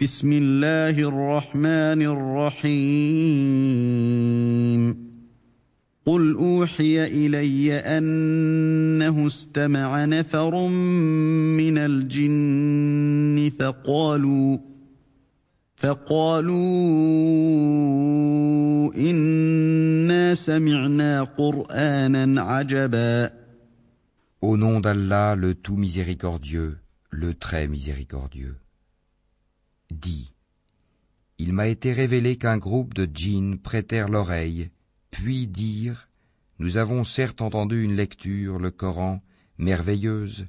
بسم الله الرحمن الرحيم قل أوحي إلي أنه استمع نفر من الجن فقالوا فقالوا إنا سمعنا قرآنا عجبا Au nom d'Allah, le tout miséricordieux, le très miséricordieux. dit Il m'a été révélé qu'un groupe de djinns prêtèrent l'oreille, puis dirent Nous avons certes entendu une lecture, le Coran, merveilleuse.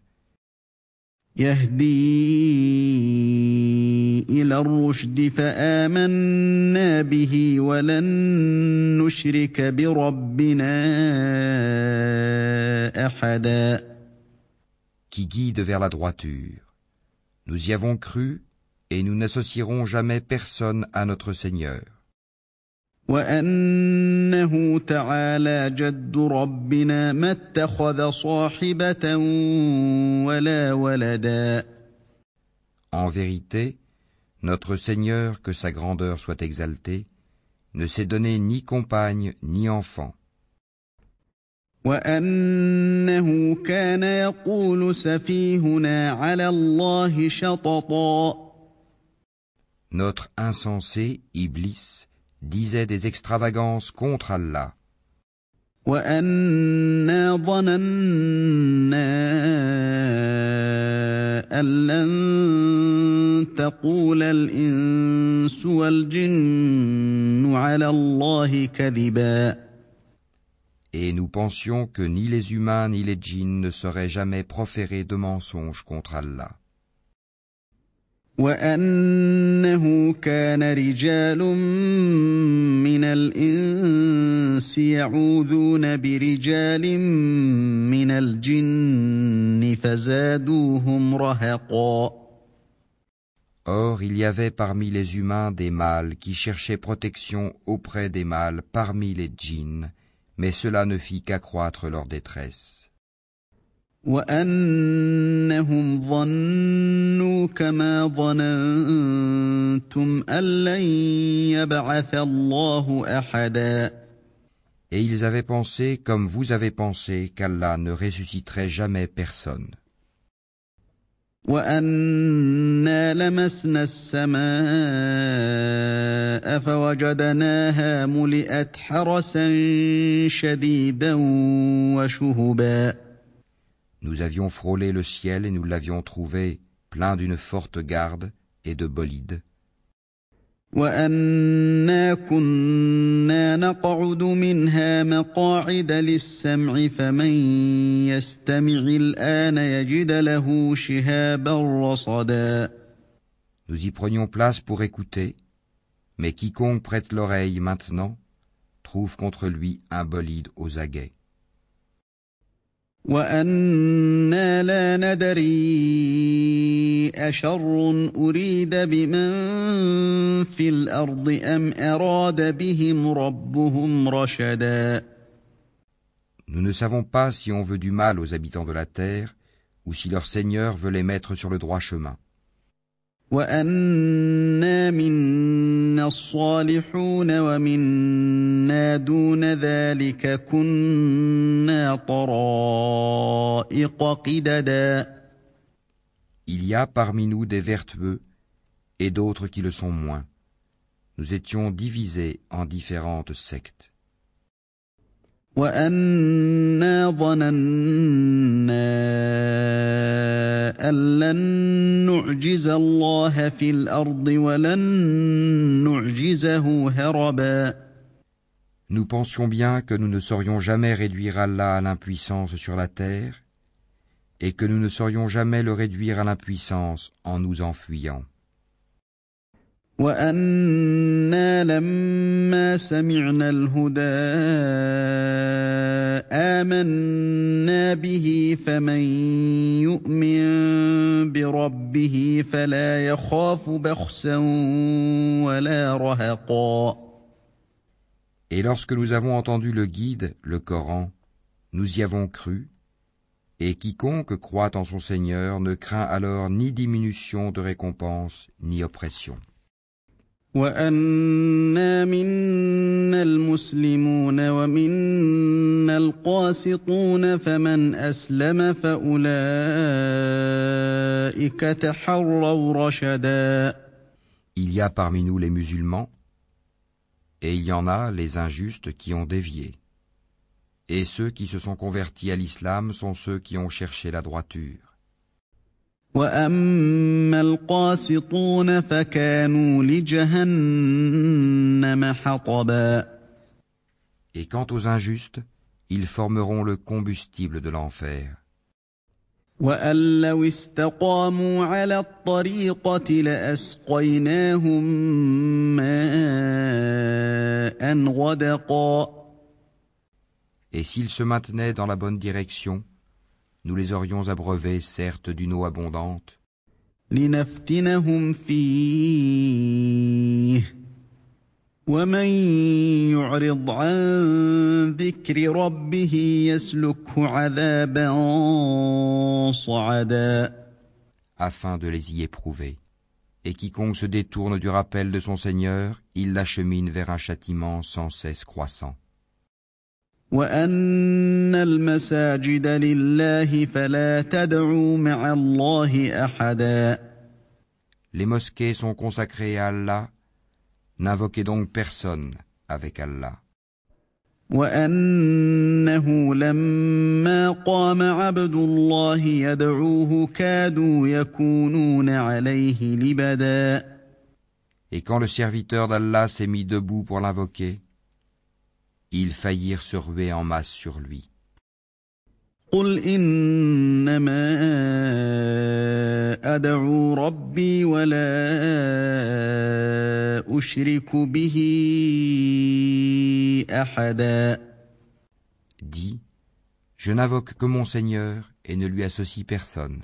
qui guide vers la droiture. Nous y avons cru et nous n'associerons jamais personne à notre Seigneur. وانه تعالى جد ربنا ما اتخذ صاحبه ولا ولدا En vérité, notre Seigneur, que sa grandeur soit exaltée, ne s'est donné ni compagne ni enfant. وانه كان يقول سفيهنا على الله شططا Notre insensé, Iblis, disait des extravagances contre Allah, وأنا ظننا أن لن تقول الإنس والجن على الله كذبا et nous pensions que ni les humains ni les djinns ne sauraient jamais proférer de mensonges contre Allah. وأنه كان رجال من الإنس يعوذون برجال من الجن فزادوهم رهقا Or, il y avait parmi les humains des mâles qui cherchaient protection auprès des mâles parmi les djinns, mais cela ne fit qu'accroître leur détresse. وأنهم ظنوا كما ظننتم أن لن يبعث الله أحدا Et ils avaient pensé, comme vous avez pensé, qu'Allah ne ressusciterait jamais personne. وأنا لمسنا السماء فوجدناها ملئت حرسا شديدا وشهبا Nous avions frôlé le ciel et nous l'avions trouvé plein d'une forte garde et de bolides. Nous y prenions place pour écouter, mais quiconque prête l'oreille maintenant trouve contre lui un bolide aux aguets. وأنا لا ندري أشر أريد بمن في الأرض أم أراد بهم ربهم رشدا Nous ne savons pas si on veut du mal aux habitants de la terre ou si leur Seigneur veut les mettre sur le droit chemin. وأنا منا الصالحون ومنا دون ذلك كنا طرائق قددا Il y a parmi nous des vertueux et d'autres qui le sont moins. Nous étions divisés en différentes sectes. وأنا ظننا أن لن نعجز الله في الأرض ولن نعجزه هربا Nous pensions bien que nous ne saurions jamais réduire Allah à l'impuissance sur la terre et que nous ne saurions jamais le réduire à l'impuissance en nous enfuyant. وأنا لما سمعنا الهدى آمنا به فمن يؤمن بربه فلا يخاف بخسا ولا رهقا Et lorsque nous avons entendu le guide, le Coran, nous y avons cru, Et quiconque croit en son Seigneur ne craint alors ni diminution de récompense, ni oppression. Il y a parmi nous les musulmans, et il y en a les injustes qui ont dévié. Et ceux qui se sont convertis à l'islam sont ceux qui ont cherché la droiture. Et quant aux injustes, ils formeront le combustible de l'enfer. Et s'ils se maintenaient dans la bonne direction, nous les aurions abreuvés certes d'une eau abondante. afin de les y éprouver. Et quiconque se détourne du rappel de son Seigneur, il l'achemine vers un châtiment sans cesse croissant. وأن المساجد لله فلا تدعوا مع الله أحدا Les mosquées sont consacrées à Allah, n'invoquez donc personne avec Allah. وأنه لما قام عبد الله يدعوه كادوا يكونون عليه لبدا Et quand le serviteur d'Allah s'est mis debout pour l'invoquer, ils faillirent se ruer en masse sur lui. Dis, je n'invoque que mon Seigneur et ne lui associe personne.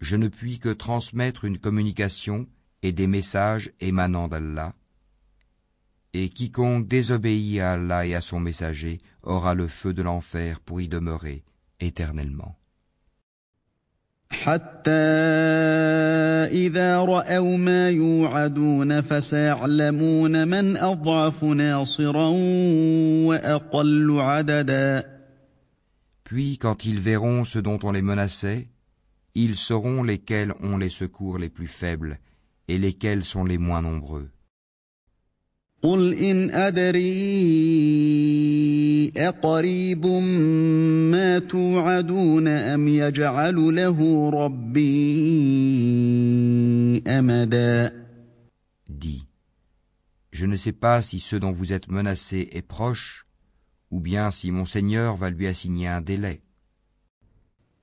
Je ne puis que transmettre une communication et des messages émanant d'Allah, et quiconque désobéit à Allah et à son messager aura le feu de l'enfer pour y demeurer éternellement. Puis quand ils verront ce dont on les menaçait, ils sauront lesquels ont les secours les plus faibles et lesquels sont les moins nombreux. Dis, je ne sais pas si ce dont vous êtes menacé est proche, ou bien si mon Seigneur va lui assigner un délai.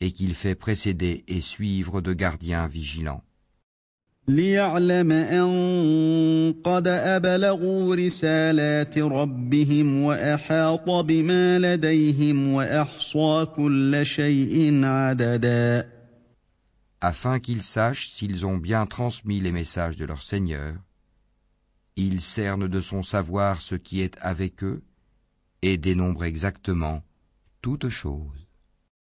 et qu'il fait précéder et suivre de gardiens vigilants. ليعلم أن قد أبلغوا رسالات ربهم وأحاط بما لديهم وأحصى كل شيء عددا afin qu'ils sachent s'ils ont bien transmis les messages de leur Seigneur. Il cerne de son savoir ce qui est avec eux et dénombre exactement toutes choses.